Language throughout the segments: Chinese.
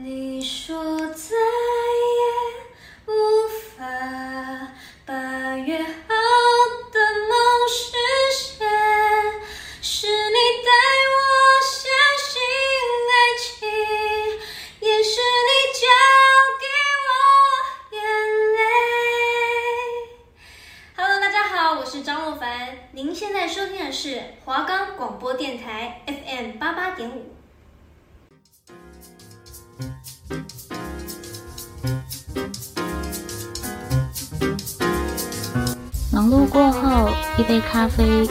你说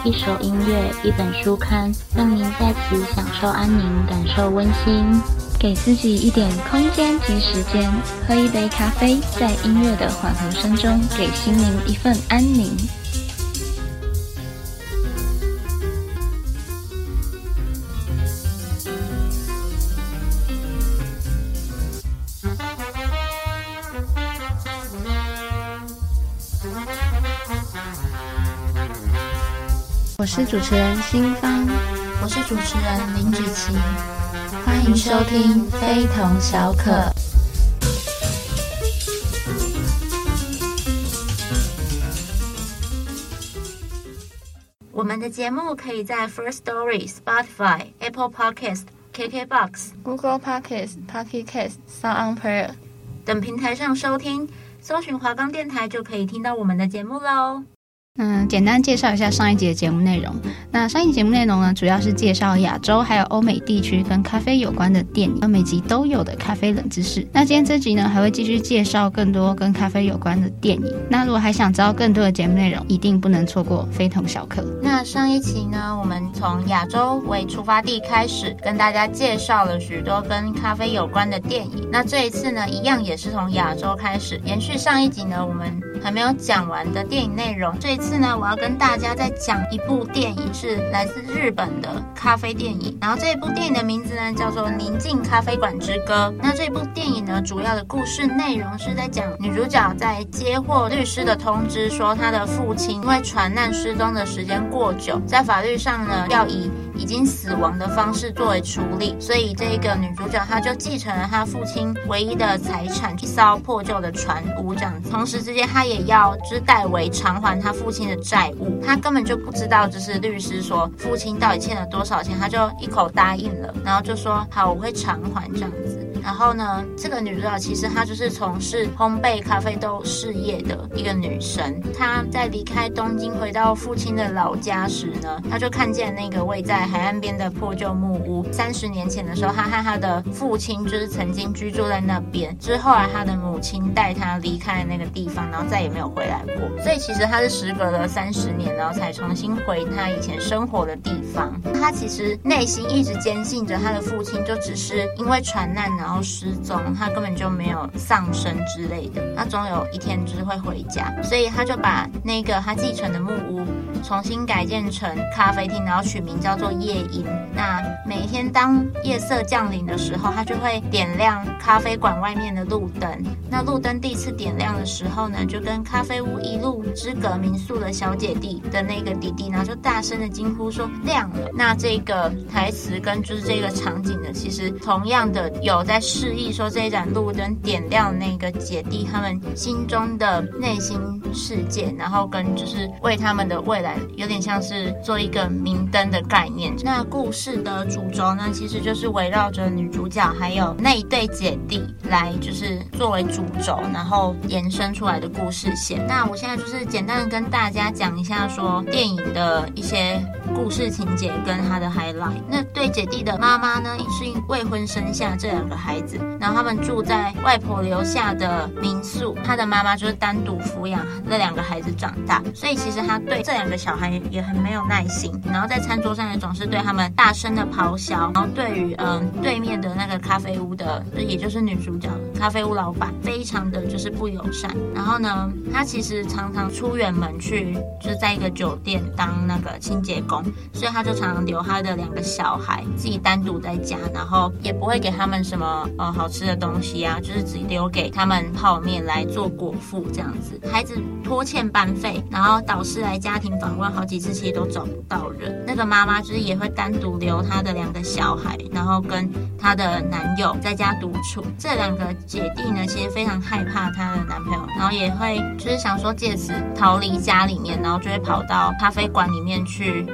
一首音乐，一本书刊，让您在此享受安宁，感受温馨。给自己一点空间及时间，喝一杯咖啡，在音乐的缓和声中，给心灵一份安宁。我是主持人新芳，我是主持人林芷琪，欢迎收听非同小可。我们的节目可以在 First Story、Spotify、Apple Podcast、KKBox、Google Podcast、Pocket Cast、Sound On Player 等平台上收听，搜寻华冈电台就可以听到我们的节目喽。嗯，简单介绍一下上一集的节目内容。那上一节目内容呢，主要是介绍亚洲还有欧美地区跟咖啡有关的电影，每集都有的咖啡冷知识。那今天这集呢，还会继续介绍更多跟咖啡有关的电影。那如果还想知道更多的节目内容，一定不能错过，非同小可。那上一期呢，我们从亚洲为出发地开始，跟大家介绍了许多跟咖啡有关的电影。那这一次呢，一样也是从亚洲开始，延续上一集呢，我们还没有讲完的电影内容。这一次呢，我要跟大家再讲一部电影，是来自日本的咖啡电影。然后这一部电影的名字呢，叫做《宁静咖啡馆之歌》。那这部电影呢，主要的故事内容是在讲女主角在接获律师的通知，说她的父亲因为船难失踪的时间过久，在法律上呢，要以已经死亡的方式作为处理，所以这个女主角她就继承了她父亲唯一的财产，一艘破旧的船屋这样子。同时之间，她也要就是代为偿还她父亲的债务。她根本就不知道，就是律师说父亲到底欠了多少钱，她就一口答应了，然后就说好，我会偿还这样子。然后呢，这个女主角其实她就是从事烘焙咖啡豆事业的一个女生。她在离开东京回到父亲的老家时呢，她就看见那个位在海岸边的破旧木屋。三十年前的时候，她和她的父亲就是曾经居住在那边。之后啊，她的母亲带她离开那个地方，然后再也没有回来过。所以其实她是时隔了三十年，然后才重新回她以前生活的地方。她其实内心一直坚信着她的父亲就只是因为船难然后。然后失踪，他根本就没有丧生之类的，他总有一天就是会回家，所以他就把那个他继承的木屋重新改建成咖啡厅，然后取名叫做夜莺。那每天当夜色降临的时候，他就会点亮咖啡馆外面的路灯。那路灯第一次点亮的时候呢，就跟咖啡屋一路之隔民宿的小姐弟的那个弟弟，然后就大声的惊呼说亮了。那这个台词跟就是这个场景呢，其实同样的有在。示意说，这一盏路灯点亮那个姐弟他们心中的内心世界，然后跟就是为他们的未来有点像是做一个明灯的概念。那故事的主轴呢，其实就是围绕着女主角还有那一对姐弟来就是作为主轴，然后延伸出来的故事线。那我现在就是简单的跟大家讲一下说电影的一些故事情节跟他的 highlight。那对姐弟的妈妈呢，是因未婚生下这两个孩。子，然后他们住在外婆留下的民宿，他的妈妈就是单独抚养那两个孩子长大，所以其实他对这两个小孩也很没有耐心，然后在餐桌上也总是对他们大声的咆哮，然后对于嗯对面的那个咖啡屋的，也就是女主角咖啡屋老板，非常的就是不友善，然后呢，他其实常常出远门去，就在一个酒店当那个清洁工，所以他就常常留他的两个小孩自己单独在家，然后也不会给他们什么呃好吃的东西啊，就是只留给他们泡面来做果腹这样子。孩子拖欠班费，然后导师来家庭访问好几次，其实都找不到人。那个妈妈就是也会单独留她的两个小孩，然后跟她的男友在家独处。这两个姐弟呢，其实非常害怕她的男朋友，然后也会就是想说借此逃离家里面，然后就会跑到咖啡馆里面去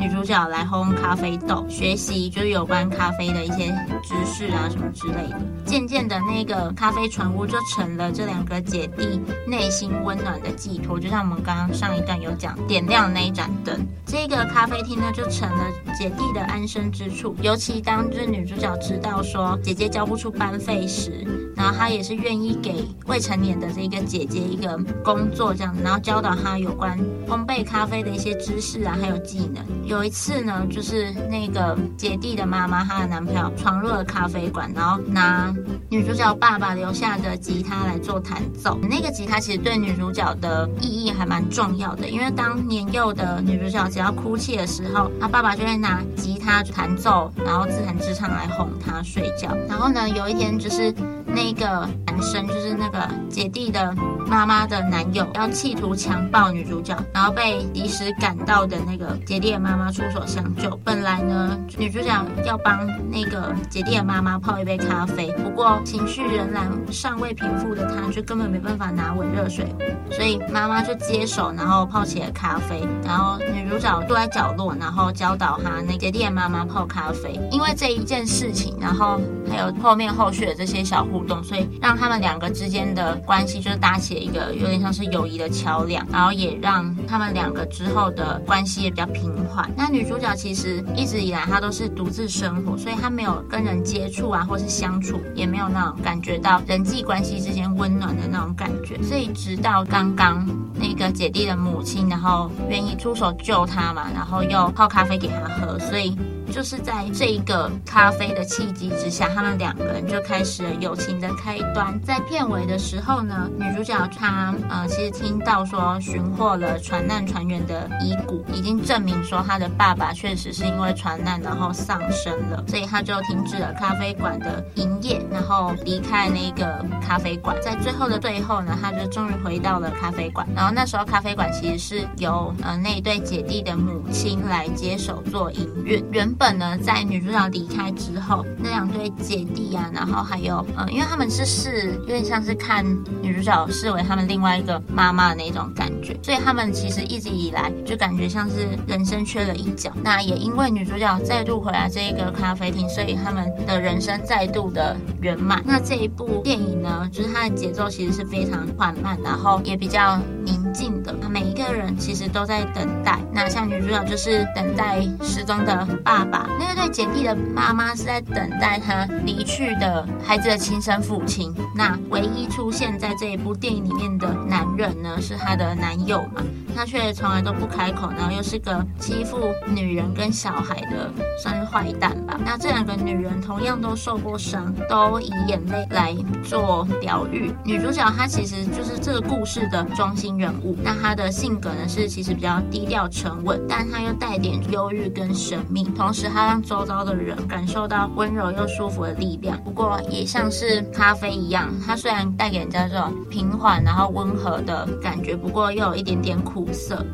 女主角来烘咖啡豆，学习就是有关咖啡的一些知识啊什么之类的。渐渐的，那个咖啡船屋就成了这两个姐弟内心温暖的寄托，就像我们刚刚上一段有讲点亮那一盏灯，这个咖啡厅呢就成了姐弟的安身之处。尤其当这女主角知道说姐姐交不出班费时，然后他也是愿意给未成年的这个姐姐一个工作这样，然后教导她有关烘焙咖啡的一些知识啊，还有技能。有一次呢，就是那个姐弟的妈妈，她的男朋友闯入了咖啡馆，然后拿女主角爸爸留下的吉他来做弹奏。那个吉他其实对女主角的意义还蛮重要的，因为当年幼的女主角只要哭泣的时候，她爸爸就会拿吉他弹奏，然后自弹自唱来哄她睡觉。然后呢，有一天就是那个男生，就是那个姐弟的妈妈的男友，要企图强暴女主角，然后被及时赶到的那个姐弟的妈妈出手相救。本来呢，女主角要帮那个姐弟的妈妈泡一杯咖啡，不过情绪仍然尚未平复的她，就根本没办法拿稳热水，所以妈妈就接手，然后泡起了咖啡。然后女主角坐在角落，然后教导她那姐弟的妈妈泡咖啡。因为这一件事情，然后还有后面后续的这些小互所以让他们两个之间的关系就是搭起了一个有点像是友谊的桥梁，然后也让他们两个之后的关系也比较平缓。那女主角其实一直以来她都是独自生活，所以她没有跟人接触啊，或是相处，也没有那种感觉到人际关系之间温暖的那种感觉。所以直到刚刚那个姐弟的母亲，然后愿意出手救她嘛，然后又泡咖啡给她喝，所以。就是在这一个咖啡的契机之下，他们两个人就开始了友情的开端。在片尾的时候呢，女主角她呃，其实听到说寻获了船难船员的遗骨，已经证明说她的爸爸确实是因为船难然后丧生了，所以她就停止了咖啡馆的营业，然后离开那个咖啡馆。在最后的最后呢，她就终于回到了咖啡馆。然后那时候咖啡馆其实是由呃那一对姐弟的母亲来接手做营运，原本。本呢，在女主角离开之后，那两对姐弟啊，然后还有呃，因为他们是视，有点像是看女主角视为他们另外一个妈妈的那种感觉，所以他们其实一直以来就感觉像是人生缺了一角。那也因为女主角再度回来这一个咖啡厅，所以他们的人生再度的圆满。那这一部电影呢，就是它的节奏其实是非常缓慢，然后也比较宁静的。每一的人其实都在等待。那像女主角就是等待失踪的爸爸。那个对姐弟的妈妈是在等待她离去的孩子的亲生父亲。那唯一出现在这一部电影里面的男人呢，是她的男友嘛？他却从来都不开口，然后又是个欺负女人跟小孩的，算是坏蛋吧。那这两个女人同样都受过伤，都以眼泪来做疗愈。女主角她其实就是这个故事的中心人物。那她的性格呢是其实比较低调沉稳，但她又带点忧郁跟神秘，同时。她让周遭的人感受到温柔又舒服的力量。不过，也像是咖啡一样，它虽然带给人家这种平缓然后温和的感觉，不过又有一点点苦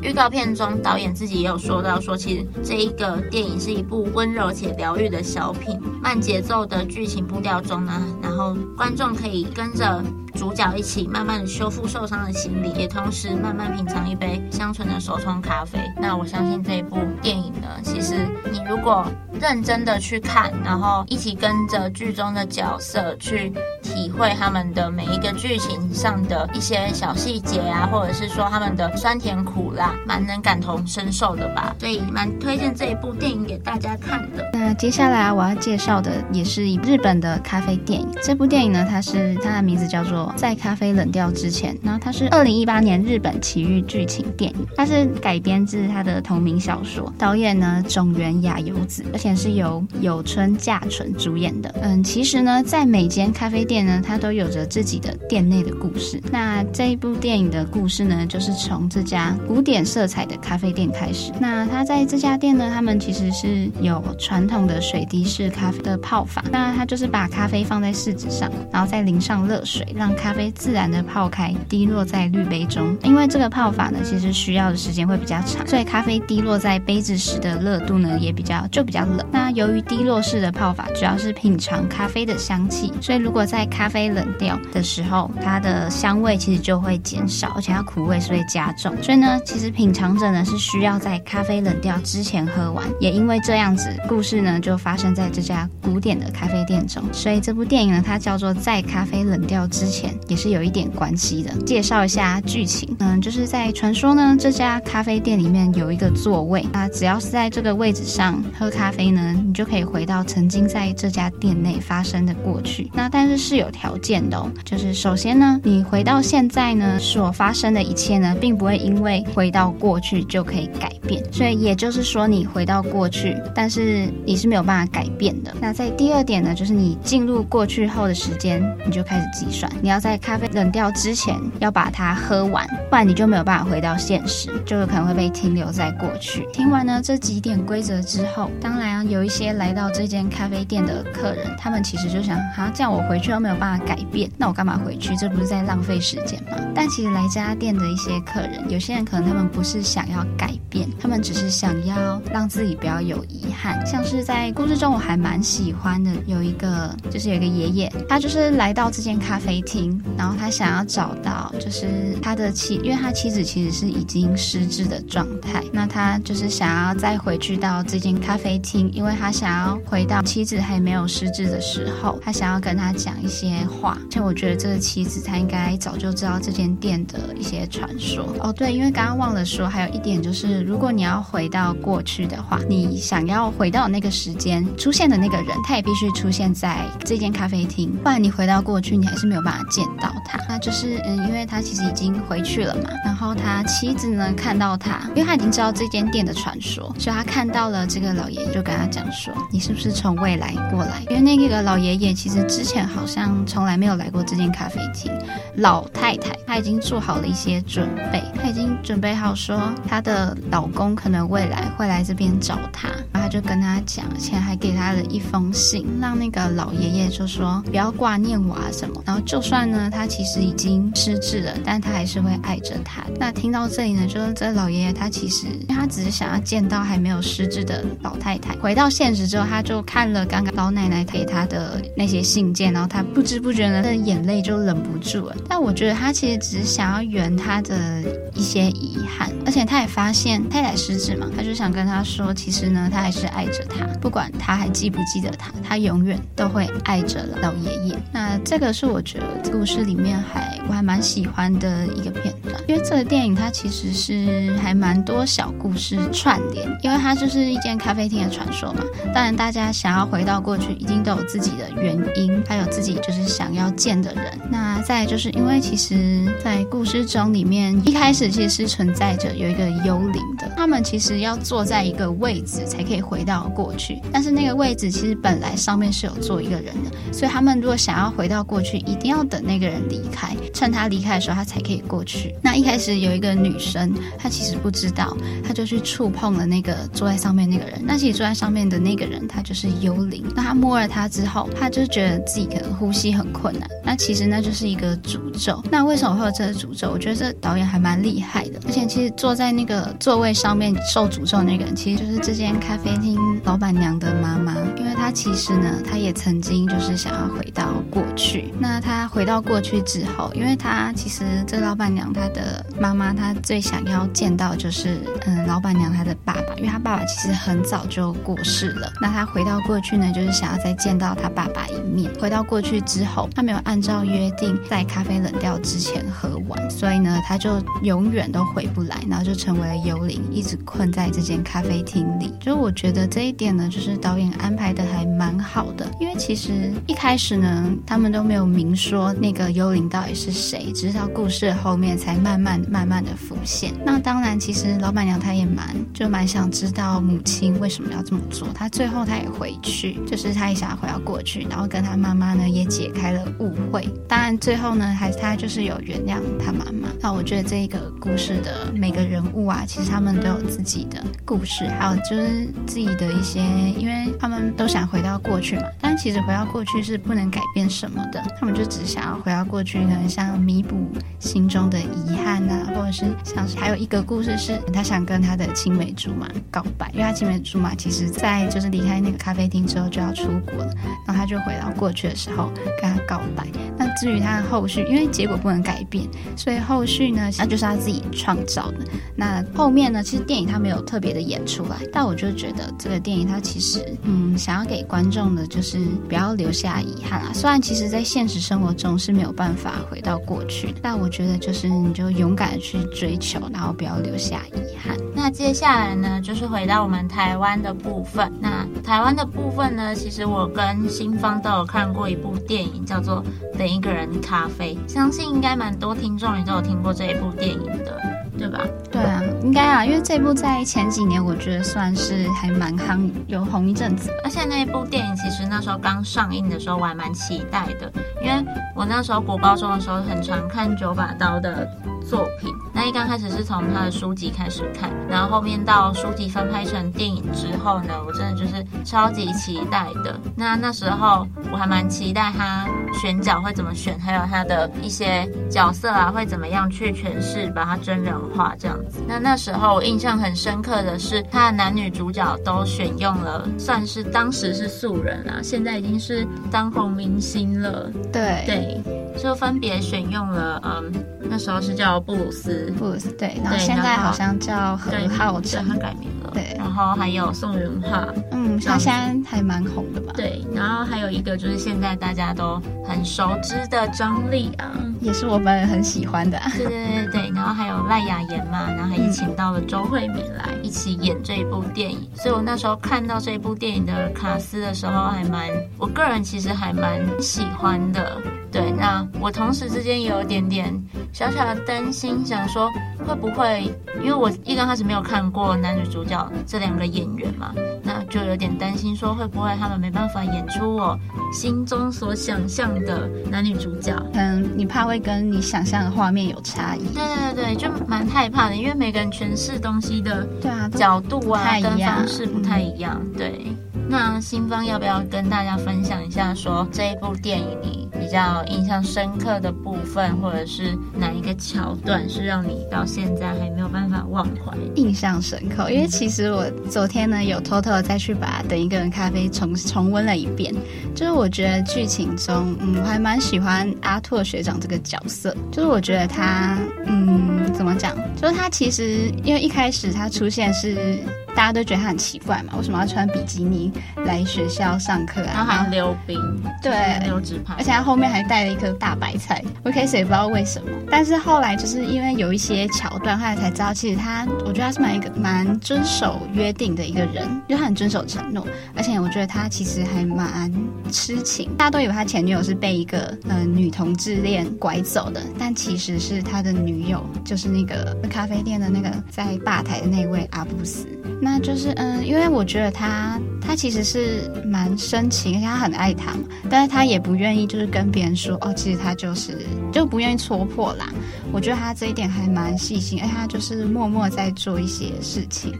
预告片中，导演自己也有说到，说其实这一个电影是一部温柔且疗愈的小品，慢节奏的剧情步调中呢，然后观众可以跟着。主角一起慢慢的修复受伤的心灵，也同时慢慢品尝一杯香醇的手冲咖啡。那我相信这一部电影呢，其实你如果认真的去看，然后一起跟着剧中的角色去体会他们的每一个剧情上的一些小细节啊，或者是说他们的酸甜苦辣，蛮能感同身受的吧。所以蛮推荐这一部电影给大家看的。那接下来我要介绍的也是日本的咖啡电影。这部电影呢，它是它的名字叫做。《在咖啡冷掉之前》，然后它是二零一八年日本奇遇剧情电影，它是改编自他的同名小说，导演呢种原雅由子，而且是由有村架纯主演的。嗯，其实呢，在每间咖啡店呢，它都有着自己的店内的故事。那这一部电影的故事呢，就是从这家古典色彩的咖啡店开始。那他在这家店呢，他们其实是有传统的水滴式咖啡的泡法。那他就是把咖啡放在试纸上，然后再淋上热水，让咖啡自然的泡开，滴落在滤杯中。因为这个泡法呢，其实需要的时间会比较长，所以咖啡滴落在杯子时的热度呢，也比较就比较冷。那由于滴落式的泡法主要是品尝咖啡的香气，所以如果在咖啡冷掉的时候，它的香味其实就会减少，而且它苦味是会加重。所以呢，其实品尝者呢是需要在咖啡冷掉之前喝完。也因为这样子，故事呢就发生在这家古典的咖啡店中。所以这部电影呢，它叫做《在咖啡冷掉之前》，也是有一点关系的。介绍一下剧情，嗯，就是在传说呢，这家咖啡店里面有一个座位，那只要是在这个位置上喝咖啡呢，你就可以回到曾经在这家店内发生的过去。那但是是有条件的哦，就是首先呢，你回到现在呢所发生的一切呢，并不会因为回到过去就可以改变。所以也就是说，你回到过去，但是你是没有办法改变的。那在第二点呢，就是你进入过去后的时间，你就开始计算，你要在咖啡冷掉之前要把它喝完，不然你就没有办法回到现实，就有可能会被停留在过去。听完呢这几点规则之后，当然啊，有一些来到这间咖啡店的客人，他们其实就想，好，这样我回去都没有办法改变，那我干嘛回去？这不是在浪费时间吗？但其实来这家店的一些客人，有些人可能他们不是想要改变，他们只是想要让自己不要有遗憾。像是在故事中，我还蛮喜欢的，有一个就是有一个爷爷，他就是来到这间咖啡厅，然后他想要找到就是他的妻，因为他妻子其实是已经失智的状态，那他就是想要再回去到这间咖啡厅，因为他想要回到妻子还没有失智的时候，他想要跟他讲一些话。而且我觉得这个妻子他应该早就知道这间店的一些传说哦。对，因为刚刚忘了说，还有一点就是，如果你要回到过去的话，你想要回到那个时间出现的那个人，他也必须出现在这间咖啡厅，不然你回到过去，你还是没有办法见到他。那就是嗯，因为他其实已经回去了嘛，然后他妻子呢看到他，因为他已经知道这间店的传说，所以他看到了这个老爷爷，就跟他讲说：“你是不是从未来过来？”因为那个老爷爷其实之前好像从来没有来过这间咖啡厅。老太太她已经做好了一些准备，她已经准备好说她的老公可能未来会来这边找她。然后她就跟他讲，而且还给他了一封信，让那个老爷爷就说不要挂念我啊什么。然后就算呢，他其实已经失智了，但他还是会爱着他。那听到这里呢，就是这老爷爷他其实他只是想要见到还没有失智的老太太。回到现实之后，他就看了刚刚老奶奶给他的那些信件，然后他不知不觉呢，他的眼泪就忍不住了。但我觉得他其实只是想要圆他的一些遗憾，而且他也发现太太失智嘛，他就想跟他说，其实呢，他还是。是爱着他，不管他还记不记得他，他永远都会爱着老爷爷。那这个是我觉得故事里面还我还蛮喜欢的一个片段，因为这个电影它其实是还蛮多小故事串联，因为它就是一间咖啡厅的传说嘛。当然，大家想要回到过去，一定都有自己的原因，还有自己就是想要见的人。那再就是因为其实，在故事中里面一开始其实是存在着有一个幽灵的，他们其实要坐在一个位置才可以。回到过去，但是那个位置其实本来上面是有坐一个人的，所以他们如果想要回到过去，一定要等那个人离开，趁他离开的时候，他才可以过去。那一开始有一个女生，她其实不知道，她就去触碰了那个坐在上面那个人。那其实坐在上面的那个人，他就是幽灵。那他摸了他之后，他就觉得自己可能呼吸很困难。那其实那就是一个诅咒。那为什么会有这个诅咒？我觉得这导演还蛮厉害的。而且其实坐在那个座位上面受诅咒那个人，其实就是这间咖啡。厅老板娘的妈妈，因为她其实呢，她也曾经就是想要回到过去。那她回回到过去之后，因为她其实这老板娘她的妈妈，她最想要见到就是嗯，老板娘她的爸爸，因为她爸爸其实很早就过世了。那她回到过去呢，就是想要再见到她爸爸一面。回到过去之后，他没有按照约定在咖啡冷掉之前喝完，所以呢，他就永远都回不来，然后就成为了幽灵，一直困在这间咖啡厅里。就我觉得这一点呢，就是导演安排的还蛮好的，因为其实一开始呢，他们都没有明说那个幽灵到底是谁，只是到故事后面才慢慢慢慢的浮现。那当然，其实老板娘她也蛮就蛮想知道母亲为什么要这么做，她最后她也回去，就是她也想要回到过去，然后跟她妈妈呢也解开了误会。当然最后呢，还是她就是有原谅她妈妈。那我觉得这个故事的每个人物啊，其实他们都有自己的故事，还有就是自己的一些，因为他们都想回到过去嘛。但其实回到过去是不能改变什么的，他们就只想要回到过去呢，像弥补心中的遗憾啊，或者是像是还有一个故事是，他想跟他的青梅竹马告白，因为他青梅竹马其实在就是离开那个咖啡厅之后就要出国了，然后他就回到过去的时候跟他告白。那至于他的后续，因为结果不能改变，所以后续呢，那就是他自己创造的。那后面呢，其实电影他没有特别的演出来，但我就觉得这个电影它其实嗯，想要给观众的就是不要留下遗憾啊。虽然其实在现实生活中是没有办法回到过去，但我觉得就是你就勇敢的去追求，然后不要留下遗憾。那接下来呢，就是回到我们台湾的部分。那台湾的部分呢，其实我跟新芳都有看过一部电影，叫做《等一个人咖啡》，相信应该蛮多听众也都有听过这一部电影的。对吧？对啊，应该啊，因为这部在前几年我觉得算是还蛮夯，有红一阵子。而且那一部电影其实那时候刚上映的时候，我还蛮期待的，因为我那时候国高中的时候很常看九把刀的作品。那一刚开始是从他的书籍开始看，然后后面到书籍翻拍成电影之后呢，我真的就是超级期待的。那那时候我还蛮期待他选角会怎么选，还有他的一些角色啊会怎么样去诠释，把它真人化这样子。那那时候我印象很深刻的是，他的男女主角都选用了，算是当时是素人啊，现在已经是当红明星了。对对，就分别选用了，嗯，那时候是叫布鲁斯，布鲁斯对，然后现在好像叫何浩晨，他改名了。对，然后还有宋芸樺，嗯，他现在还蛮红的吧？对，然后还有一个就是现在大家都很熟知的张丽啊，也是我本人很喜欢的。对对对对，然后还有赖雅妍嘛，然后还请到了周慧敏来一起演这一部电影，嗯、所以我那时候看到这一部电影的卡斯的时候，还蛮，我个人其实还蛮喜欢的。对，那我同时之间也有一点点小小的担心，想说会不会，因为我一刚开始没有看过男女主角这两个演员嘛，那就有点担心说会不会他们没办法演出我心中所想象的男女主角。嗯，你怕会跟你想象的画面有差异？对对对对，就蛮害怕的，因为每个人诠释东西的对啊角度啊跟方式不太一样。对，那新芳要不要跟大家分享一下，说这一部电影里比较印象深刻的部分，或者是哪一个桥段是让你到现在还没有办法忘怀？印象深刻，因为其实我昨天呢有偷偷的再去把《等一个人咖啡》重重温了一遍。就是我觉得剧情中，嗯，我还蛮喜欢阿拓学长这个角色。就是我觉得他，嗯，怎么讲？就是他其实因为一开始他出现是。大家都觉得他很奇怪嘛，为什么要穿比基尼来学校上课啊？他还溜冰，对，溜直排，而且他后面还带了一颗大白菜。我开始也不知道为什么，但是后来就是因为有一些桥段，后来才知道，其实他，我觉得他是蛮一个蛮遵守约定的一个人，就他很遵守承诺，而且我觉得他其实还蛮痴情。大家都以为他前女友是被一个呃女同志恋拐走的，但其实是他的女友，就是那个咖啡店的那个在吧台的那位阿布斯。那就是嗯，因为我觉得他他其实是蛮深情，而且他很爱他嘛，但是他也不愿意就是跟别人说哦，其实他就是就不愿意戳破啦。我觉得他这一点还蛮细心，而且他就是默默在做一些事情。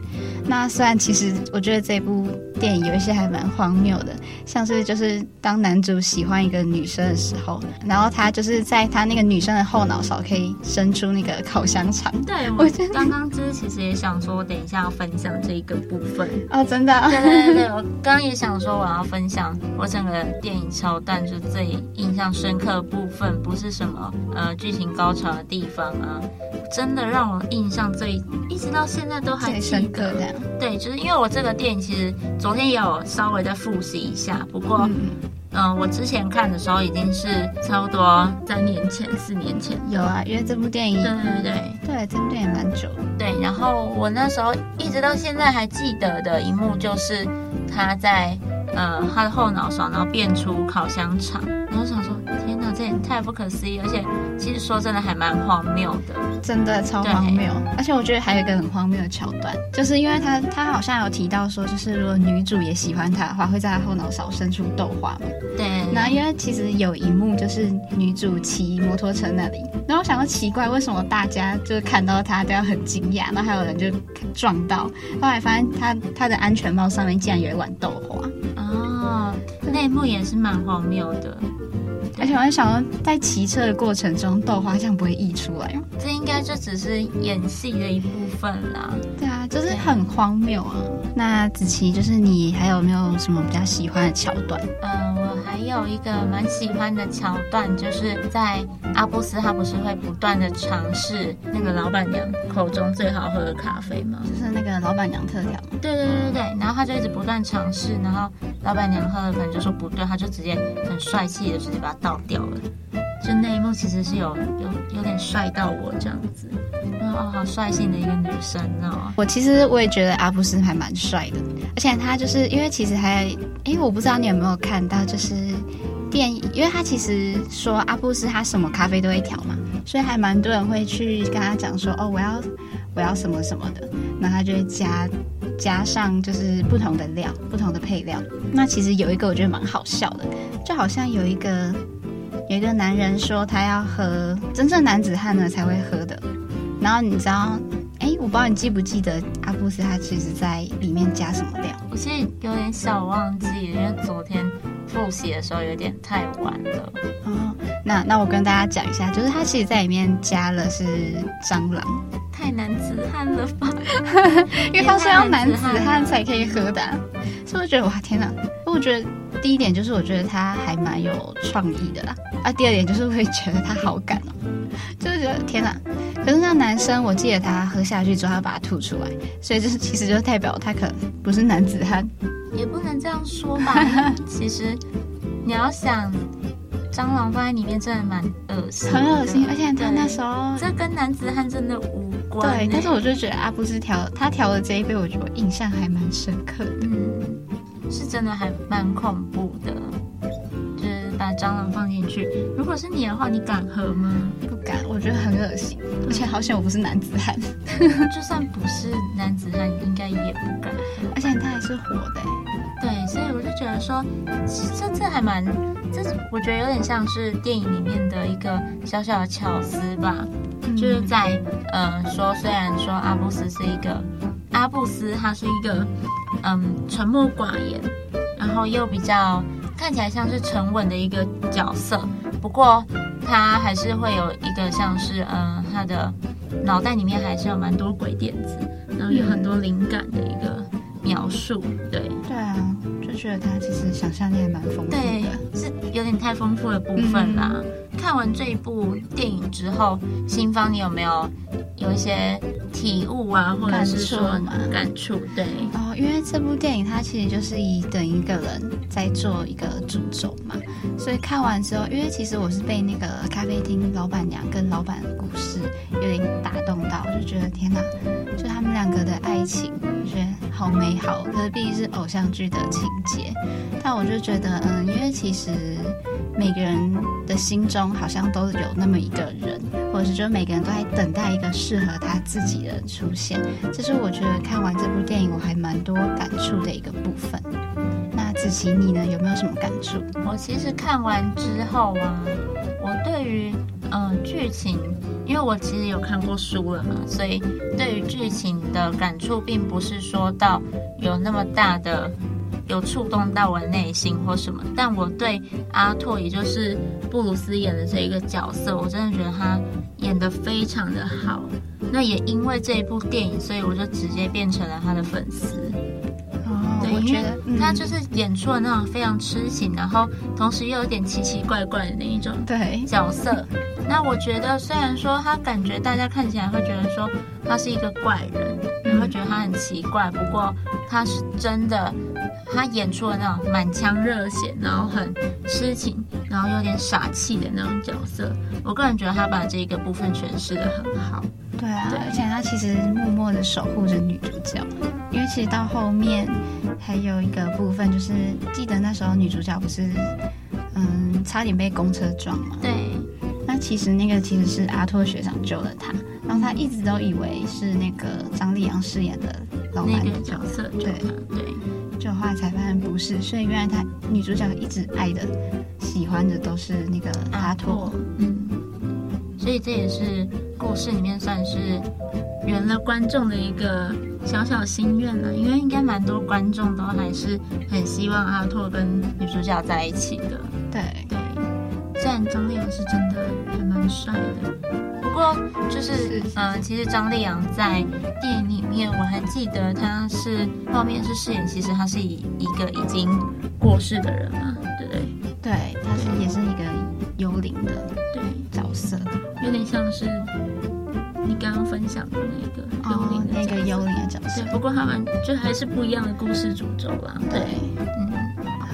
那虽然其实我觉得这部电影有一些还蛮荒谬的，像是就是当男主喜欢一个女生的时候，然后他就是在他那个女生的后脑勺可以伸出那个烤香肠。对，我刚刚就是其实也想说，我等一下要分享这。一个部分 哦，真的，对对对对，我刚刚也想说我要分享我整个电影桥段，就最印象深刻的部分，不是什么呃剧情高潮的地方啊，真的让我印象最一直到现在都还记得的，对，就是因为我这个电影其实昨天也有稍微再复习一下，不过。嗯嗯，我之前看的时候已经是差不多三年前、四年前。有啊，因为这部电影，对对对对，这部电影蛮久。对，然后我那时候一直到现在还记得的一幕就是他在呃他的后脑勺，然后变出烤香肠，然后想说。这也太不可思议，而且其实说真的还蛮荒谬的，真的超荒谬。而且我觉得还有一个很荒谬的桥段，就是因为他他好像有提到说，就是如果女主也喜欢他的话，会在他后脑勺伸出豆花嘛。对。然后因为其实有一幕就是女主骑摩托车那里，然后我想到奇怪，为什么大家就是看到他都要很惊讶，然后还有人就撞到，后来发现他他的安全帽上面竟然有一碗豆花。哦，那一幕也是蛮荒谬的。而且我还想要，在骑车的过程中，豆花酱不会溢出来？这应该就只是演戏的一部分啦。对啊，就是很荒谬啊。那子琪，就是你还有没有什么比较喜欢的桥段？嗯、呃，我还有一个蛮喜欢的桥段，就是在阿布斯他不是会不断的尝试那个老板娘口中最好喝的咖啡吗？就是那个老板娘特调。对对对对对，然后他就一直不断尝试，然后老板娘喝了可能就说不对，他就直接很帅气的直接把它倒。掉了，就那一幕其实是有有有点帅到我这样子，哦，好率性的一个女生，你知道吗？我其实我也觉得阿布斯还蛮帅的，而且他就是因为其实还哎，我不知道你有没有看到，就是电影，因为他其实说阿布斯他什么咖啡都会调嘛，所以还蛮多人会去跟他讲说哦，我要我要什么什么的，然后他就会加加上就是不同的料，不同的配料。那其实有一个我觉得蛮好笑的，就好像有一个。有一个男人说他要喝真正男子汉呢才会喝的，然后你知道，哎，我不知道你记不记得阿布斯他其实在里面加什么料？我现在有点小忘记，因为昨天复习的时候有点太晚了。哦，那那我跟大家讲一下，就是他其实在里面加了是蟑螂，太男子汉了吧？因为他说要男子汉才可以喝的，是不是觉得哇天哪？我觉得。第一点就是我觉得他还蛮有创意的啦，啊，第二点就是会觉得他好感哦，就是觉得天哪！可是那男生，我记得他喝下去之后，他把它吐出来，所以就是其实就代表他可能不是男子汉，也不能这样说吧。其实你要想，蟑螂放在里面真的蛮恶心，很恶心，而且他那时候这跟男子汉真的无关。对，但是我就觉得阿布斯调他调的这一杯，我觉得我印象还蛮深刻的。嗯。是真的还蛮恐怖的，就是把蟑螂放进去。如果是你的话，你敢喝吗？不敢，我觉得很恶心，而且好险我不是男子汉。就算不是男子汉，应该也不敢。而且它还是活的。对，所以我就觉得说，这这还蛮，这我觉得有点像是电影里面的一个小小的巧思吧。嗯、就是在呃说，虽然说阿布斯是一个阿布斯，他是一个。嗯，沉默寡言，然后又比较看起来像是沉稳的一个角色。不过他还是会有一个像是，嗯，他的脑袋里面还是有蛮多鬼点子，然后有很多灵感的一个描述。对，对啊，就觉得他其实想象力还蛮丰富的。对，是有点太丰富的部分啦。嗯看完这一部电影之后，新芳，你有没有有一些体悟啊，或者是说感触？对哦，因为这部电影它其实就是以等一个人在做一个诅咒嘛，所以看完之后，因为其实我是被那个咖啡厅老板娘跟老板的故事有点打动到，就觉得天哪，就他们两个的爱情，我觉得好美好。可是毕竟是偶像剧的情节，但我就觉得，嗯，因为其实每个人的心中。好像都有那么一个人，或者是觉得每个人都在等待一个适合他自己的出现。这是我觉得看完这部电影我还蛮多感触的一个部分。那子琪你呢？有没有什么感触？我其实看完之后啊，我对于嗯、剧情，因为我其实有看过书了嘛，所以对于剧情的感触并不是说到有那么大的。有触动到我内心或什么，但我对阿拓，也就是布鲁斯演的这一个角色，我真的觉得他演得非常的好。那也因为这一部电影，所以我就直接变成了他的粉丝。我觉得他就是演出了那种非常痴情，然后同时又有点奇奇怪怪的那一种对角色。那我觉得，虽然说他感觉大家看起来会觉得说他是一个怪人，你会觉得他很奇怪，不过他是真的。他演出了那种满腔热血，然后很痴情，然后有点傻气的那种角色。我个人觉得他把这个部分诠释得很好。对啊，对，而且他其实默默的守护着女主角，因为其实到后面还有一个部分，就是记得那时候女主角不是嗯差点被公车撞嘛？对。那其实那个其实是阿拓学长救了她，然后她一直都以为是那个张立阳饰演的老男那个角色，对对。就后来才发现不是，所以原来她女主角一直爱的、喜欢的都是那个阿拓，嗯，所以这也是故事里面算是圆了观众的一个小小心愿了，因为应该蛮多观众都还是很希望阿拓跟女主角在一起的，对对。虽然张丽阳是真的还蛮帅的。不过就是，嗯，其实张丽阳在电影里面，我还记得他是后面是饰演，其实他是以一个已经过世的人嘛，对不对？对，他是也是一个幽灵的对角色，有点像是你刚刚分享的那个幽灵的、哦、那个幽灵的角色。对，不过他们就还是不一样的故事主轴啦。对，对嗯，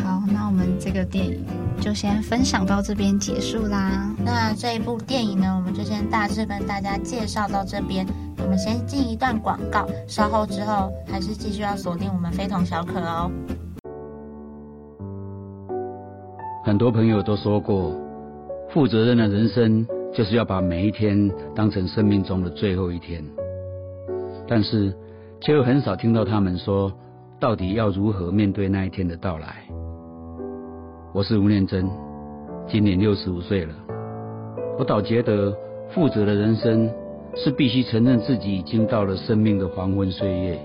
好，那我们这个电影。就先分享到这边结束啦。那这一部电影呢，我们就先大致跟大家介绍到这边。我们先进一段广告，稍后之后还是继续要锁定我们非同小可哦。很多朋友都说过，负责任的人生就是要把每一天当成生命中的最后一天。但是，却又很少听到他们说，到底要如何面对那一天的到来。我是吴念真，今年六十五岁了。我倒觉得，负责的人生是必须承认自己已经到了生命的黄昏岁月，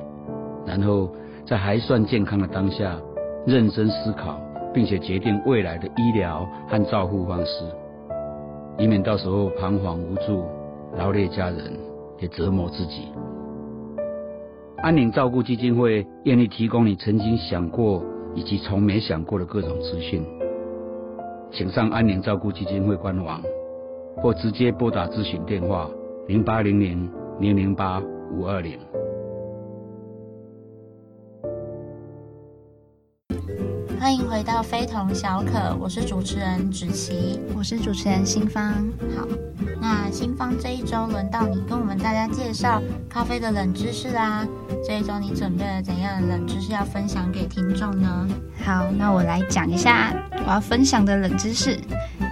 然后在还算健康的当下，认真思考，并且决定未来的医疗和照护方式，以免到时候彷徨无助，劳累家人，也折磨自己。安宁照顾基金会愿意提供你曾经想过。以及从没想过的各种资讯，请上安宁照顾基金会官网，或直接拨打咨询电话零八零零零零八五二零。回到非同小可，我是主持人芷琪，我是主持人新芳。好，那新芳这一周轮到你跟我们大家介绍咖啡的冷知识啦。这一周你准备了怎样的冷知识要分享给听众呢？好，那我来讲一下我要分享的冷知识，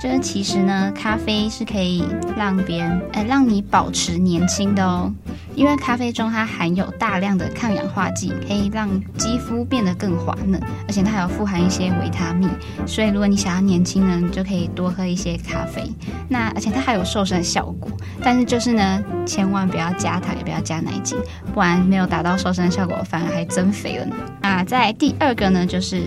就是其实呢，咖啡是可以让别人，呃，让你保持年轻的哦。因为咖啡中它含有大量的抗氧化剂，可以让肌肤变得更滑嫩，而且它还有富含一些维他命，所以如果你想要年轻呢，就可以多喝一些咖啡。那而且它还有瘦身效果，但是就是呢，千万不要加糖，也不要加奶精，不然没有达到瘦身效果，反而还增肥了呢。啊，在第二个呢，就是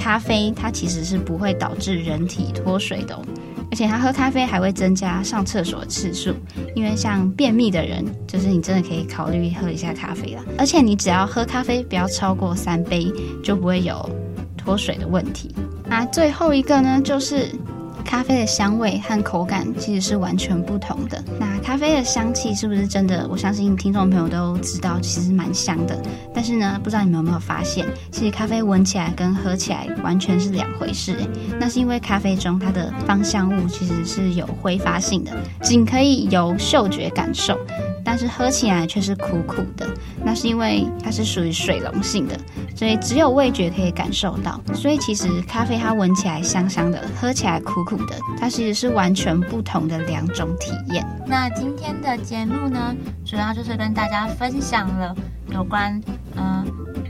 咖啡它其实是不会导致人体脱水的哦。而且它喝咖啡还会增加上厕所的次数，因为像便秘的人，就是你真的可以考虑喝一下咖啡啦。而且你只要喝咖啡不要超过三杯，就不会有脱水的问题。那最后一个呢，就是。咖啡的香味和口感其实是完全不同的。那咖啡的香气是不是真的？我相信听众朋友都知道，其实蛮香的。但是呢，不知道你们有没有发现，其实咖啡闻起来跟喝起来完全是两回事。那是因为咖啡中它的芳香物其实是有挥发性的，仅可以由嗅觉感受。但是喝起来却是苦苦的，那是因为它是属于水溶性的，所以只有味觉可以感受到。所以其实咖啡它闻起来香香的，喝起来苦苦它其实是完全不同的两种体验。那今天的节目呢，主要就是跟大家分享了有关嗯、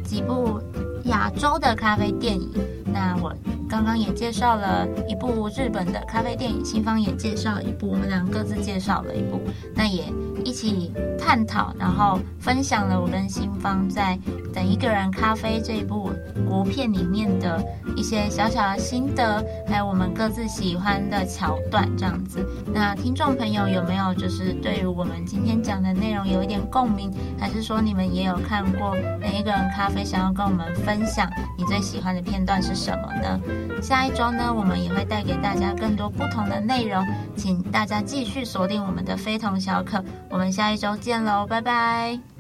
几部亚洲的咖啡电影。那我。刚刚也介绍了一部日本的咖啡电影，新方也介绍一部，我们俩各自介绍了一部，那也一起探讨，然后分享了我跟新方在《等一个人咖啡》这一部国片里面的一些小小的心得，还有我们各自喜欢的桥段，这样子。那听众朋友有没有就是对于我们今天讲的内容有一点共鸣，还是说你们也有看过《等一个人咖啡》，想要跟我们分享你最喜欢的片段是什么呢？下一周呢，我们也会带给大家更多不同的内容，请大家继续锁定我们的非同小可。我们下一周见喽，拜拜。